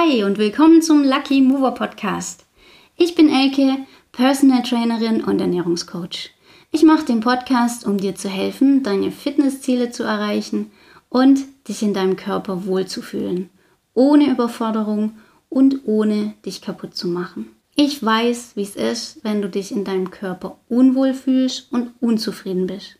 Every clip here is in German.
Hi und willkommen zum Lucky Mover Podcast. Ich bin Elke, Personal Trainerin und Ernährungscoach. Ich mache den Podcast, um dir zu helfen, deine Fitnessziele zu erreichen und dich in deinem Körper wohlzufühlen, ohne Überforderung und ohne dich kaputt zu machen. Ich weiß, wie es ist, wenn du dich in deinem Körper unwohl fühlst und unzufrieden bist.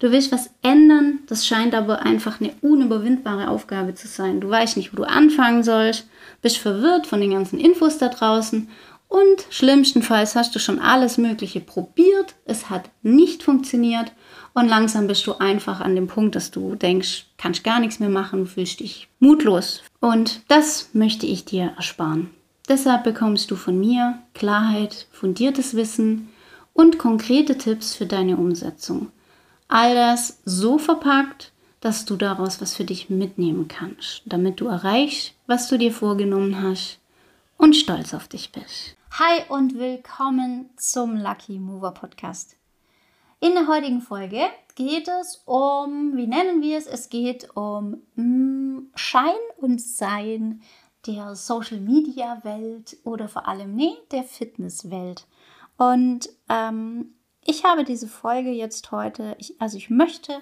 Du willst was ändern, das scheint aber einfach eine unüberwindbare Aufgabe zu sein. Du weißt nicht, wo du anfangen sollst, bist verwirrt von den ganzen Infos da draußen und schlimmstenfalls hast du schon alles Mögliche probiert, es hat nicht funktioniert und langsam bist du einfach an dem Punkt, dass du denkst, kannst gar nichts mehr machen, fühlst dich mutlos. Und das möchte ich dir ersparen. Deshalb bekommst du von mir Klarheit, fundiertes Wissen und konkrete Tipps für deine Umsetzung. All das so verpackt, dass du daraus was für dich mitnehmen kannst, damit du erreichst, was du dir vorgenommen hast und stolz auf dich bist. Hi und willkommen zum Lucky Mover Podcast. In der heutigen Folge geht es um, wie nennen wir es? Es geht um mm, Schein und Sein der Social Media Welt oder vor allem, nee, der Fitnesswelt. Und ähm, ich habe diese Folge jetzt heute, ich, also ich möchte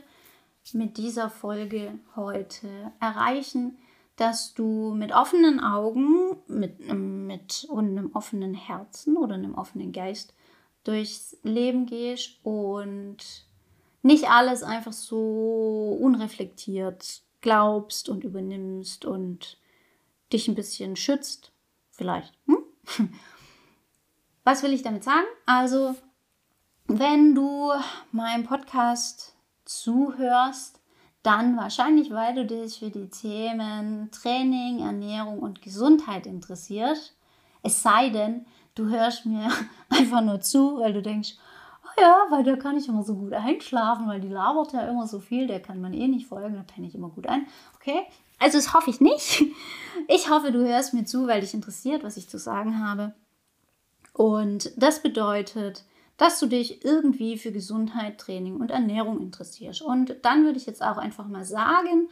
mit dieser Folge heute erreichen, dass du mit offenen Augen mit, mit und einem offenen Herzen oder einem offenen Geist durchs Leben gehst und nicht alles einfach so unreflektiert glaubst und übernimmst und dich ein bisschen schützt. Vielleicht. Hm? Was will ich damit sagen? Also wenn du meinem Podcast zuhörst, dann wahrscheinlich, weil du dich für die Themen Training, Ernährung und Gesundheit interessierst. Es sei denn, du hörst mir einfach nur zu, weil du denkst, oh ja, weil da kann ich immer so gut einschlafen, weil die labert ja immer so viel, der kann man eh nicht folgen, da penne ich immer gut ein. Okay, also das hoffe ich nicht. Ich hoffe, du hörst mir zu, weil dich interessiert, was ich zu sagen habe. Und das bedeutet, dass du dich irgendwie für Gesundheit, Training und Ernährung interessierst. Und dann würde ich jetzt auch einfach mal sagen,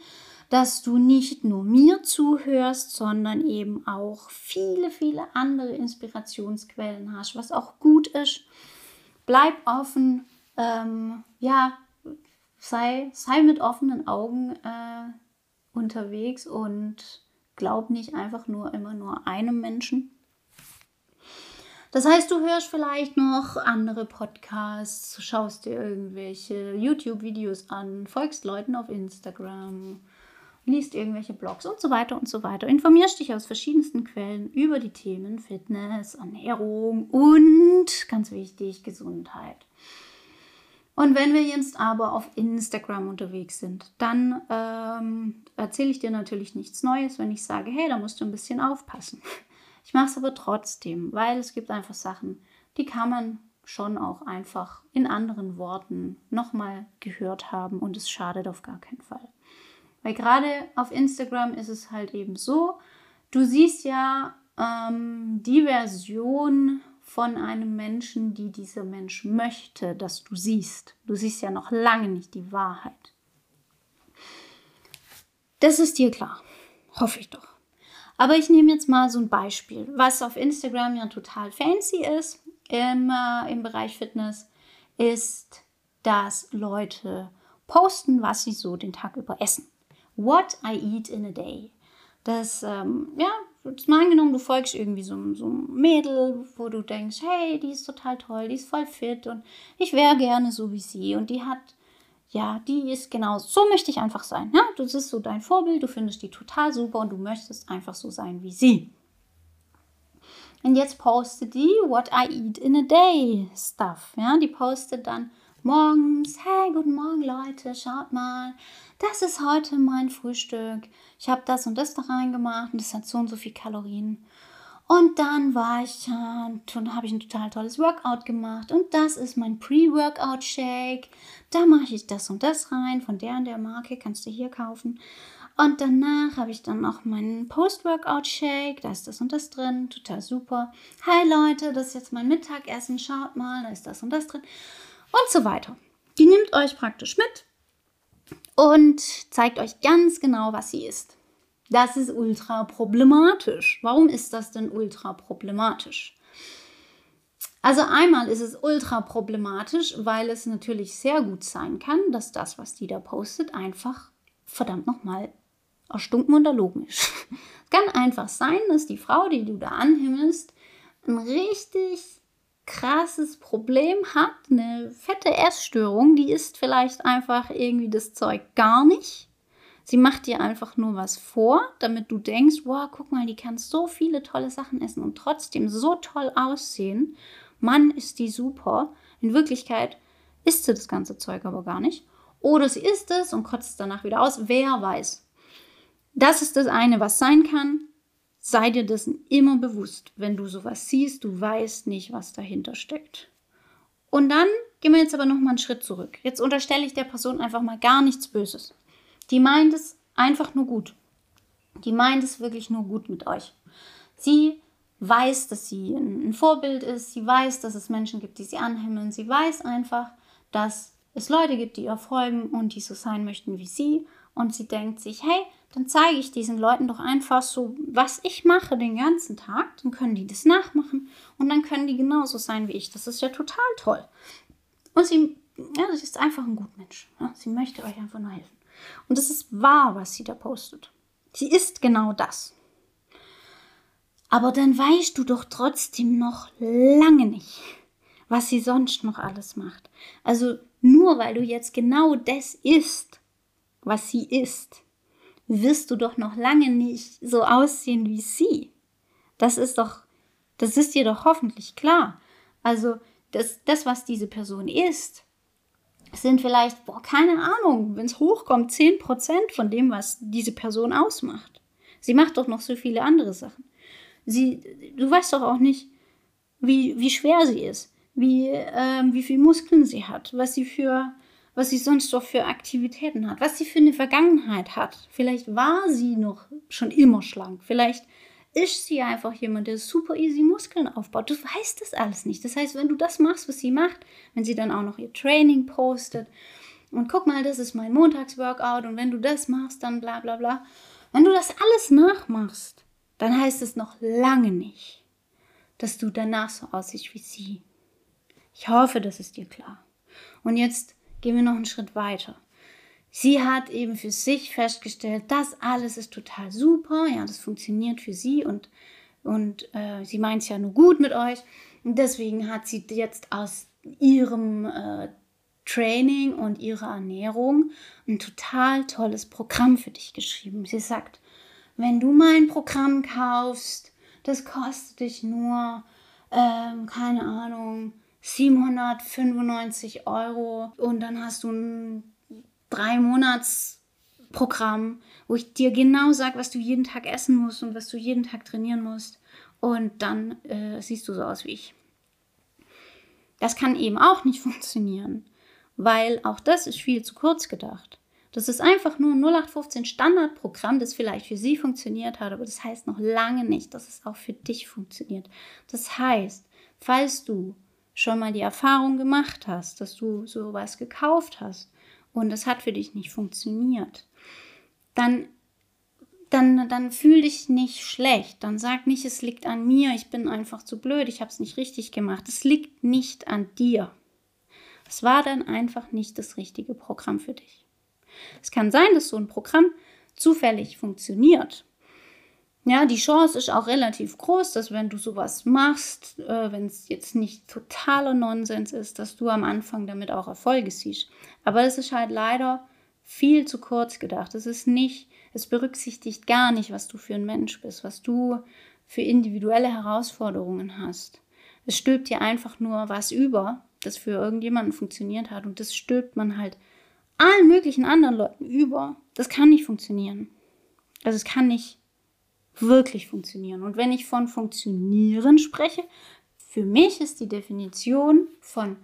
dass du nicht nur mir zuhörst, sondern eben auch viele, viele andere Inspirationsquellen hast, was auch gut ist. Bleib offen, ähm, ja, sei, sei mit offenen Augen äh, unterwegs und glaub nicht einfach nur immer nur einem Menschen. Das heißt, du hörst vielleicht noch andere Podcasts, schaust dir irgendwelche YouTube-Videos an, folgst Leuten auf Instagram, liest irgendwelche Blogs und so weiter und so weiter. Informierst dich aus verschiedensten Quellen über die Themen Fitness, Ernährung und, ganz wichtig, Gesundheit. Und wenn wir jetzt aber auf Instagram unterwegs sind, dann ähm, erzähle ich dir natürlich nichts Neues, wenn ich sage, hey, da musst du ein bisschen aufpassen. Ich mache es aber trotzdem, weil es gibt einfach Sachen, die kann man schon auch einfach in anderen Worten nochmal gehört haben und es schadet auf gar keinen Fall. Weil gerade auf Instagram ist es halt eben so, du siehst ja ähm, die Version von einem Menschen, die dieser Mensch möchte, dass du siehst. Du siehst ja noch lange nicht die Wahrheit. Das ist dir klar. Hoffe ich doch. Aber ich nehme jetzt mal so ein Beispiel, was auf Instagram ja total fancy ist im, äh, im Bereich Fitness, ist, dass Leute posten, was sie so den Tag über essen. What I eat in a day. Das, ähm, ja, jetzt mal angenommen, du folgst irgendwie so, so einem Mädel, wo du denkst, hey, die ist total toll, die ist voll fit und ich wäre gerne so wie sie und die hat ja, die ist genau, so möchte ich einfach sein. Ja? Das ist so dein Vorbild, du findest die total super und du möchtest einfach so sein wie sie. Und jetzt postet die What I Eat in a Day Stuff. Ja? Die postet dann morgens, hey, guten Morgen Leute, schaut mal, das ist heute mein Frühstück. Ich habe das und das da reingemacht und das hat so und so viel Kalorien. Und dann war ich, dann habe ich ein total tolles Workout gemacht und das ist mein Pre-Workout-Shake. Da mache ich das und das rein von der und der Marke, kannst du hier kaufen. Und danach habe ich dann noch meinen Post-Workout-Shake, da ist das und das drin, total super. Hi Leute, das ist jetzt mein Mittagessen, schaut mal, da ist das und das drin. Und so weiter. Die nimmt euch praktisch mit und zeigt euch ganz genau, was sie isst. Das ist ultra problematisch. Warum ist das denn ultra problematisch? Also einmal ist es ultra problematisch, weil es natürlich sehr gut sein kann, dass das, was die da postet, einfach verdammt nochmal erstunken und erlogen ist. es kann einfach sein, dass die Frau, die du da anhimmelst, ein richtig krasses Problem hat, eine fette Essstörung, die isst vielleicht einfach irgendwie das Zeug gar nicht. Sie macht dir einfach nur was vor, damit du denkst, wow, guck mal, die kann so viele tolle Sachen essen und trotzdem so toll aussehen. Mann, ist die super. In Wirklichkeit isst sie das ganze Zeug aber gar nicht. Oder sie isst es und kotzt danach wieder aus. Wer weiß. Das ist das eine, was sein kann. Sei dir dessen immer bewusst. Wenn du sowas siehst, du weißt nicht, was dahinter steckt. Und dann gehen wir jetzt aber noch mal einen Schritt zurück. Jetzt unterstelle ich der Person einfach mal gar nichts Böses. Die meint es einfach nur gut. Die meint es wirklich nur gut mit euch. Sie weiß, dass sie ein Vorbild ist. Sie weiß, dass es Menschen gibt, die sie anhimmeln. Sie weiß einfach, dass es Leute gibt, die ihr folgen und die so sein möchten wie sie. Und sie denkt sich, hey, dann zeige ich diesen Leuten doch einfach so, was ich mache den ganzen Tag. Dann können die das nachmachen und dann können die genauso sein wie ich. Das ist ja total toll. Und sie, ja, sie ist einfach ein Gutmensch. Sie möchte euch einfach nur helfen. Und es ist wahr, was sie da postet. Sie ist genau das. Aber dann weißt du doch trotzdem noch lange nicht, was sie sonst noch alles macht. Also nur weil du jetzt genau das isst, was sie isst, wirst du doch noch lange nicht so aussehen wie sie. Das ist doch, das ist dir doch hoffentlich klar. Also das, das was diese Person isst, sind vielleicht, boah, keine Ahnung, wenn es hochkommt, 10% von dem, was diese Person ausmacht. Sie macht doch noch so viele andere Sachen. Sie, du weißt doch auch nicht, wie, wie schwer sie ist, wie, ähm, wie viel Muskeln sie hat, was sie für was sie sonst doch für Aktivitäten hat, was sie für eine Vergangenheit hat. Vielleicht war sie noch schon immer schlank. Vielleicht ist sie einfach jemand, der super easy Muskeln aufbaut. Du weißt das alles nicht. Das heißt, wenn du das machst, was sie macht, wenn sie dann auch noch ihr Training postet und guck mal, das ist mein Montagsworkout und wenn du das machst, dann bla bla bla. Wenn du das alles nachmachst, dann heißt es noch lange nicht, dass du danach so aussiehst wie sie. Ich hoffe, das ist dir klar. Und jetzt gehen wir noch einen Schritt weiter. Sie hat eben für sich festgestellt, das alles ist total super, ja, das funktioniert für sie und, und äh, sie meint es ja nur gut mit euch. Und deswegen hat sie jetzt aus ihrem äh, Training und ihrer Ernährung ein total tolles Programm für dich geschrieben. Sie sagt, wenn du mein Programm kaufst, das kostet dich nur, ähm, keine Ahnung, 795 Euro und dann hast du ein drei Monats Programm, wo ich dir genau sage, was du jeden Tag essen musst und was du jeden Tag trainieren musst. Und dann äh, siehst du so aus wie ich. Das kann eben auch nicht funktionieren, weil auch das ist viel zu kurz gedacht. Das ist einfach nur ein 0815 Standardprogramm, das vielleicht für sie funktioniert hat, aber das heißt noch lange nicht, dass es auch für dich funktioniert. Das heißt, falls du schon mal die Erfahrung gemacht hast, dass du sowas gekauft hast und es hat für dich nicht funktioniert, dann dann, dann fühl dich nicht schlecht. Dann sag nicht, es liegt an mir, ich bin einfach zu blöd, ich habe es nicht richtig gemacht. Es liegt nicht an dir. Es war dann einfach nicht das richtige Programm für dich. Es kann sein, dass so ein Programm zufällig funktioniert ja, die Chance ist auch relativ groß, dass wenn du sowas machst, äh, wenn es jetzt nicht totaler Nonsens ist, dass du am Anfang damit auch Erfolge siehst. Aber es ist halt leider viel zu kurz gedacht. Es ist nicht, es berücksichtigt gar nicht, was du für ein Mensch bist, was du für individuelle Herausforderungen hast. Es stülpt dir einfach nur was über, das für irgendjemanden funktioniert hat und das stülpt man halt allen möglichen anderen Leuten über. Das kann nicht funktionieren. Also es kann nicht wirklich funktionieren. Und wenn ich von funktionieren spreche, für mich ist die Definition von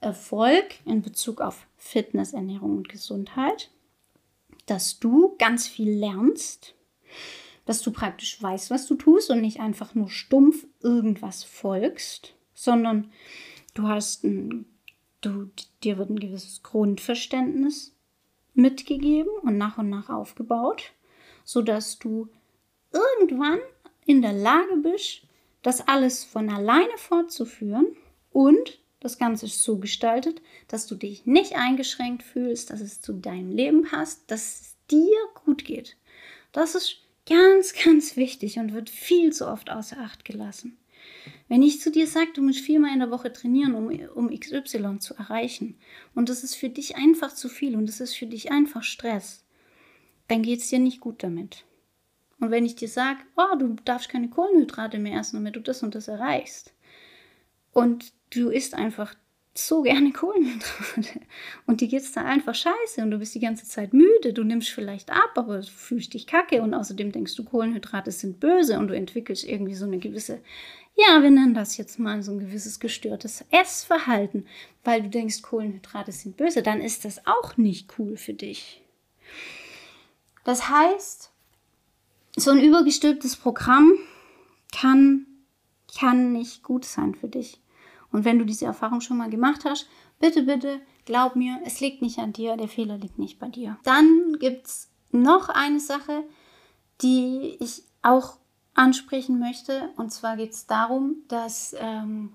Erfolg in Bezug auf Fitness, Ernährung und Gesundheit, dass du ganz viel lernst, dass du praktisch weißt, was du tust und nicht einfach nur stumpf irgendwas folgst, sondern du hast ein, du, dir wird ein gewisses Grundverständnis mitgegeben und nach und nach aufgebaut sodass du irgendwann in der Lage bist, das alles von alleine fortzuführen und das Ganze ist so gestaltet, dass du dich nicht eingeschränkt fühlst, dass es zu deinem Leben passt, dass es dir gut geht. Das ist ganz, ganz wichtig und wird viel zu oft außer Acht gelassen. Wenn ich zu dir sage, du musst viermal in der Woche trainieren, um, um XY zu erreichen, und das ist für dich einfach zu viel und das ist für dich einfach Stress, dann geht es dir nicht gut damit. Und wenn ich dir sage, oh, du darfst keine Kohlenhydrate mehr essen, damit du das und das erreichst, und du isst einfach so gerne Kohlenhydrate. Und dir geht es da einfach scheiße und du bist die ganze Zeit müde, du nimmst vielleicht ab, aber du fühlst dich kacke. Und außerdem denkst du, Kohlenhydrate sind böse und du entwickelst irgendwie so eine gewisse, ja, wir nennen das jetzt mal so ein gewisses gestörtes Essverhalten, weil du denkst, Kohlenhydrate sind böse, dann ist das auch nicht cool für dich. Das heißt, so ein übergestülptes Programm kann, kann nicht gut sein für dich. Und wenn du diese Erfahrung schon mal gemacht hast, bitte, bitte, glaub mir, es liegt nicht an dir, der Fehler liegt nicht bei dir. Dann gibt es noch eine Sache, die ich auch ansprechen möchte. Und zwar geht es darum, dass ähm,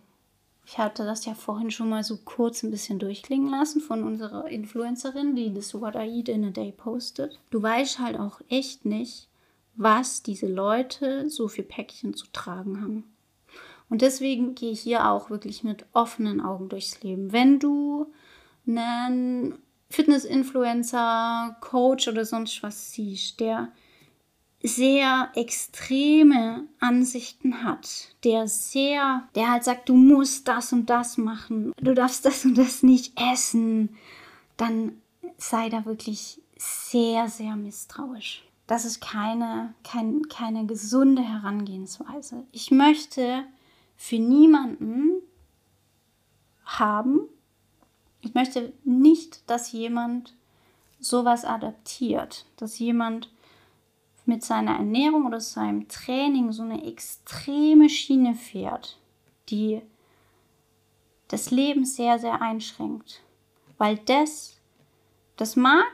ich hatte das ja vorhin schon mal so kurz ein bisschen durchklingen lassen von unserer Influencerin, die das What I Eat in a Day postet. Du weißt halt auch echt nicht, was diese Leute so für Päckchen zu tragen haben. Und deswegen gehe ich hier auch wirklich mit offenen Augen durchs Leben. Wenn du einen Fitness-Influencer, Coach oder sonst was siehst, der sehr extreme Ansichten hat, der sehr, der halt sagt, du musst das und das machen, du darfst das und das nicht essen, dann sei da wirklich sehr, sehr misstrauisch. Das ist keine, kein, keine gesunde Herangehensweise. Ich möchte für niemanden haben. Ich möchte nicht, dass jemand sowas adaptiert, dass jemand mit seiner Ernährung oder seinem Training so eine extreme Schiene fährt, die das Leben sehr, sehr einschränkt. Weil das, das mag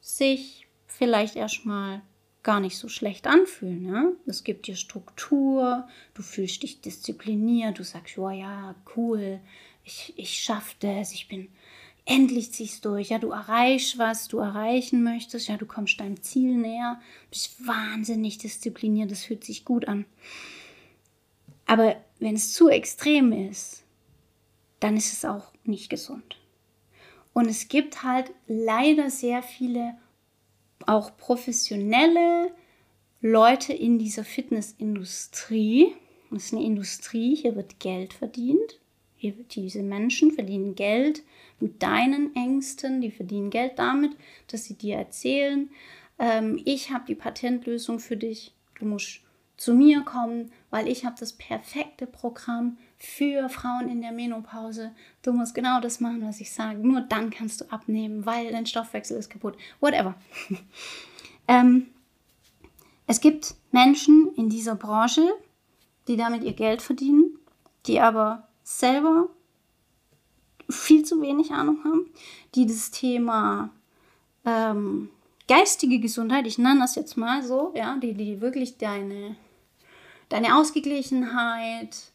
sich vielleicht erstmal gar nicht so schlecht anfühlen. Ne? Es gibt dir Struktur, du fühlst dich diszipliniert, du sagst, oh ja, cool, ich, ich schaffe das, ich bin, endlich ziehst durch, ja, du erreichst, was du erreichen möchtest, ja, du kommst deinem Ziel näher, bist wahnsinnig diszipliniert, das fühlt sich gut an. Aber wenn es zu extrem ist, dann ist es auch nicht gesund. Und es gibt halt leider sehr viele auch professionelle Leute in dieser Fitnessindustrie. Das ist eine Industrie, hier wird Geld verdient. Hier, diese Menschen verdienen Geld mit deinen Ängsten, die verdienen Geld damit, dass sie dir erzählen, ähm, ich habe die Patentlösung für dich, du musst zu mir kommen, weil ich habe das perfekte Programm für Frauen in der Menopause. Du musst genau das machen, was ich sage. Nur dann kannst du abnehmen, weil dein Stoffwechsel ist kaputt. Whatever. ähm, es gibt Menschen in dieser Branche, die damit ihr Geld verdienen, die aber selber viel zu wenig Ahnung haben, die das Thema ähm, geistige Gesundheit, ich nenne das jetzt mal so, ja, die, die wirklich deine deine Ausgeglichenheit,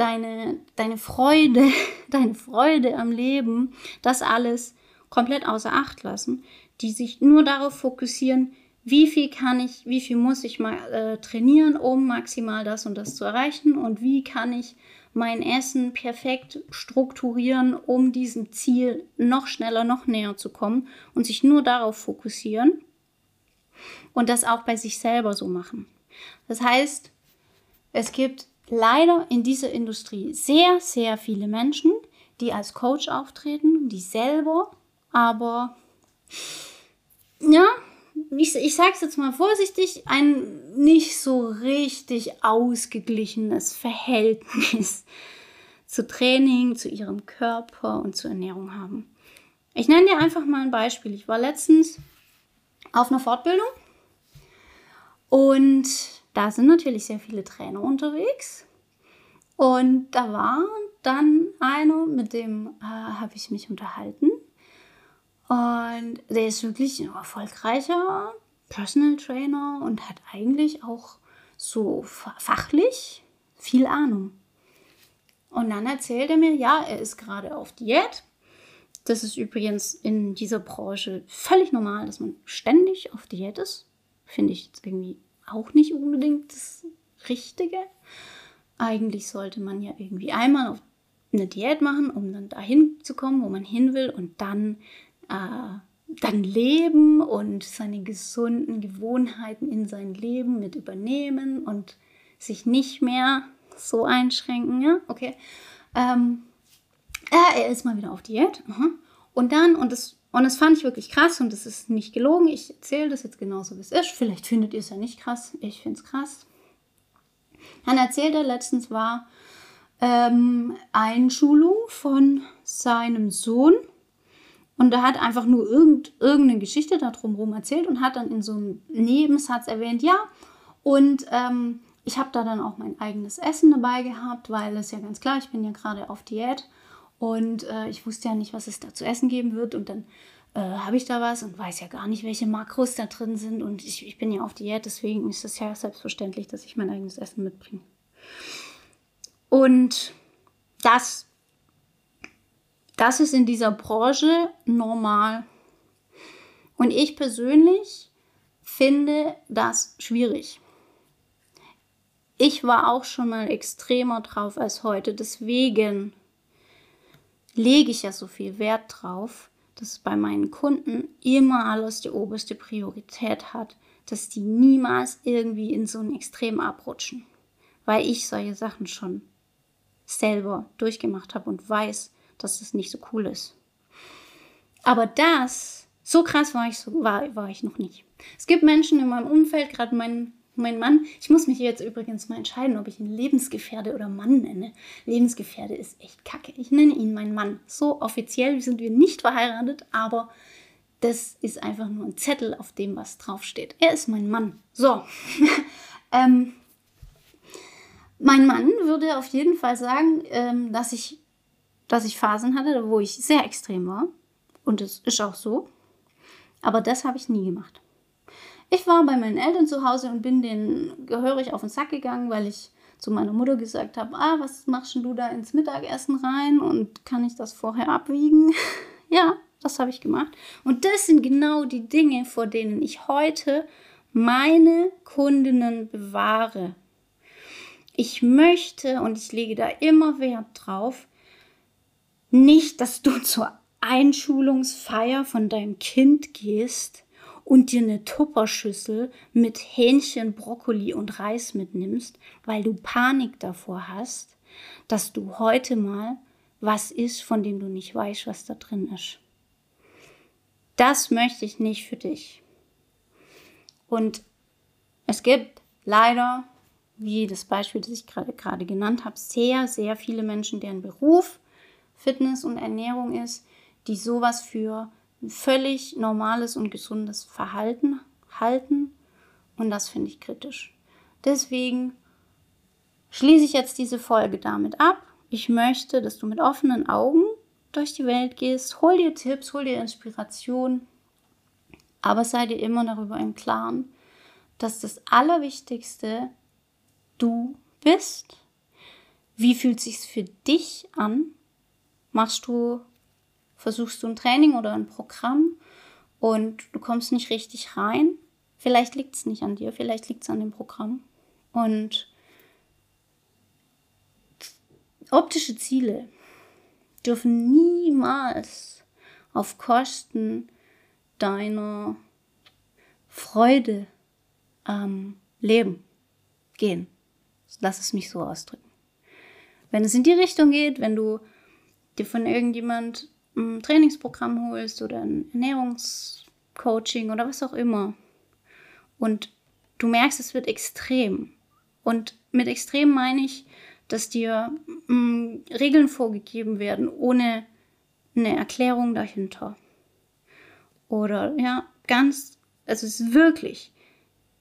deine, deine Freude, deine Freude am Leben, das alles komplett außer Acht lassen, die sich nur darauf fokussieren, wie viel kann ich, wie viel muss ich mal äh, trainieren, um maximal das und das zu erreichen und wie kann ich mein Essen perfekt strukturieren, um diesem Ziel noch schneller, noch näher zu kommen und sich nur darauf fokussieren und das auch bei sich selber so machen. Das heißt, es gibt leider in dieser Industrie sehr, sehr viele Menschen, die als Coach auftreten, die selber aber, ja, ich, ich sage es jetzt mal vorsichtig, ein nicht so richtig ausgeglichenes Verhältnis zu Training, zu ihrem Körper und zur Ernährung haben. Ich nenne dir einfach mal ein Beispiel. Ich war letztens auf einer Fortbildung und da sind natürlich sehr viele Trainer unterwegs. Und da war dann einer, mit dem äh, habe ich mich unterhalten. Und der ist wirklich ein erfolgreicher Personal Trainer und hat eigentlich auch so fachlich viel Ahnung. Und dann erzählt er mir, ja, er ist gerade auf Diät. Das ist übrigens in dieser Branche völlig normal, dass man ständig auf Diät ist. Finde ich jetzt irgendwie auch nicht unbedingt das Richtige. Eigentlich sollte man ja irgendwie einmal auf eine Diät machen, um dann dahin zu kommen, wo man hin will und dann, äh, dann leben und seine gesunden Gewohnheiten in sein Leben mit übernehmen und sich nicht mehr so einschränken, ja, okay. Ähm, äh, er ist mal wieder auf Diät. Aha. Und dann, und das, und das fand ich wirklich krass und das ist nicht gelogen. Ich erzähle das jetzt genauso, wie es ist. Vielleicht findet ihr es ja nicht krass. Ich finde es krass. Dann erzählt er, letztens war ähm, Einschulung von seinem Sohn. Und er hat einfach nur irgend, irgendeine Geschichte da drumherum erzählt und hat dann in so einem Nebensatz erwähnt, ja, und ähm, ich habe da dann auch mein eigenes Essen dabei gehabt, weil es ja ganz klar, ich bin ja gerade auf Diät und äh, ich wusste ja nicht, was es da zu essen geben wird. Und dann äh, habe ich da was und weiß ja gar nicht, welche Makros da drin sind. Und ich, ich bin ja auf Diät, deswegen ist es ja selbstverständlich, dass ich mein eigenes Essen mitbringe. Und das, das ist in dieser Branche normal. Und ich persönlich finde das schwierig. Ich war auch schon mal extremer drauf als heute. Deswegen lege ich ja so viel Wert drauf, dass bei meinen Kunden immer alles die oberste Priorität hat, dass die niemals irgendwie in so ein Extrem abrutschen, weil ich solche Sachen schon selber durchgemacht habe und weiß, dass es nicht so cool ist. Aber das, so krass war ich, so, war, war ich noch nicht. Es gibt Menschen in meinem Umfeld, gerade mein, mein Mann, ich muss mich jetzt übrigens mal entscheiden, ob ich ihn Lebensgefährde oder Mann nenne. Lebensgefährde ist echt kacke. Ich nenne ihn mein Mann. So offiziell sind wir nicht verheiratet, aber das ist einfach nur ein Zettel, auf dem was draufsteht. Er ist mein Mann. So. ähm, mein Mann würde auf jeden Fall sagen, ähm, dass, ich, dass ich Phasen hatte, wo ich sehr extrem war. Und es ist auch so. Aber das habe ich nie gemacht. Ich war bei meinen Eltern zu Hause und bin denen gehörig auf den Sack gegangen, weil ich zu meiner Mutter gesagt habe, ah, was machst du da ins Mittagessen rein und kann ich das vorher abwiegen? ja, das habe ich gemacht. Und das sind genau die Dinge, vor denen ich heute meine Kundinnen bewahre. Ich möchte und ich lege da immer Wert drauf, nicht, dass du zur Einschulungsfeier von deinem Kind gehst und dir eine Tupperschüssel mit Hähnchen, Brokkoli und Reis mitnimmst, weil du Panik davor hast, dass du heute mal was isst, von dem du nicht weißt, was da drin ist. Das möchte ich nicht für dich. Und es gibt leider wie das Beispiel, das ich gerade genannt habe, sehr, sehr viele Menschen, deren Beruf Fitness und Ernährung ist, die sowas für völlig normales und gesundes Verhalten halten. Und das finde ich kritisch. Deswegen schließe ich jetzt diese Folge damit ab. Ich möchte, dass du mit offenen Augen durch die Welt gehst. Hol dir Tipps, hol dir Inspiration. Aber sei dir immer darüber im Klaren, dass das Allerwichtigste du bist. Wie fühlt sich's für dich an? Machst du, versuchst du ein Training oder ein Programm und du kommst nicht richtig rein? Vielleicht liegt es nicht an dir, vielleicht liegt es an dem Programm. Und optische Ziele dürfen niemals auf Kosten deiner Freude am Leben gehen lass es mich so ausdrücken. Wenn es in die Richtung geht, wenn du dir von irgendjemand ein Trainingsprogramm holst oder ein Ernährungscoaching oder was auch immer und du merkst, es wird extrem. Und mit extrem meine ich, dass dir mh, Regeln vorgegeben werden ohne eine Erklärung dahinter. Oder ja, ganz, also es ist wirklich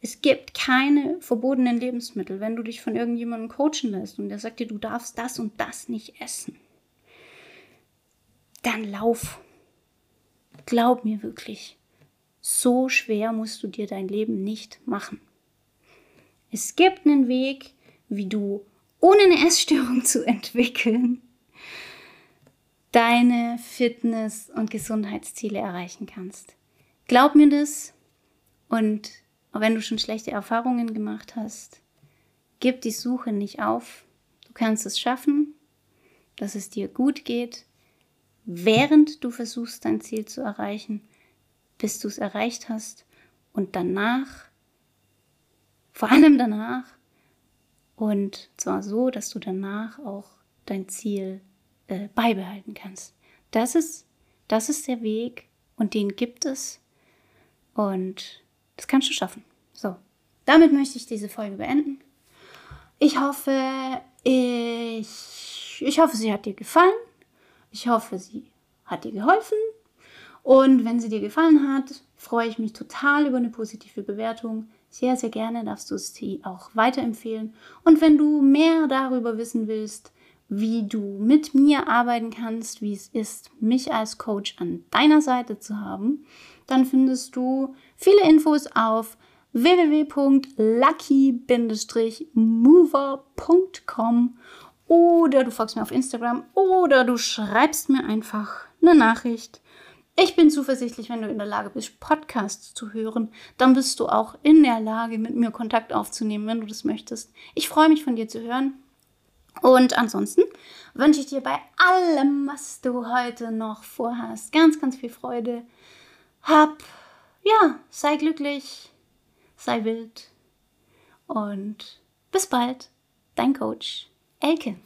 es gibt keine verbotenen Lebensmittel. Wenn du dich von irgendjemandem coachen lässt und der sagt dir, du darfst das und das nicht essen, dann lauf. Glaub mir wirklich. So schwer musst du dir dein Leben nicht machen. Es gibt einen Weg, wie du, ohne eine Essstörung zu entwickeln, deine Fitness- und Gesundheitsziele erreichen kannst. Glaub mir das und auch wenn du schon schlechte Erfahrungen gemacht hast, gib die Suche nicht auf. Du kannst es schaffen, dass es dir gut geht, während du versuchst, dein Ziel zu erreichen, bis du es erreicht hast und danach, vor allem danach, und zwar so, dass du danach auch dein Ziel äh, beibehalten kannst. Das ist, das ist der Weg und den gibt es und das kannst du schaffen. So, damit möchte ich diese Folge beenden. Ich hoffe, ich, ich hoffe, sie hat dir gefallen. Ich hoffe, sie hat dir geholfen. Und wenn sie dir gefallen hat, freue ich mich total über eine positive Bewertung. Sehr, sehr gerne darfst du sie auch weiterempfehlen. Und wenn du mehr darüber wissen willst, wie du mit mir arbeiten kannst, wie es ist, mich als Coach an deiner Seite zu haben, dann findest du viele Infos auf www.lucky-mover.com oder du folgst mir auf Instagram oder du schreibst mir einfach eine Nachricht. Ich bin zuversichtlich, wenn du in der Lage bist, Podcasts zu hören, dann bist du auch in der Lage, mit mir Kontakt aufzunehmen, wenn du das möchtest. Ich freue mich von dir zu hören. Und ansonsten wünsche ich dir bei allem, was du heute noch vorhast, ganz, ganz viel Freude. Hab, ja, sei glücklich, sei wild und bis bald, dein Coach Elke.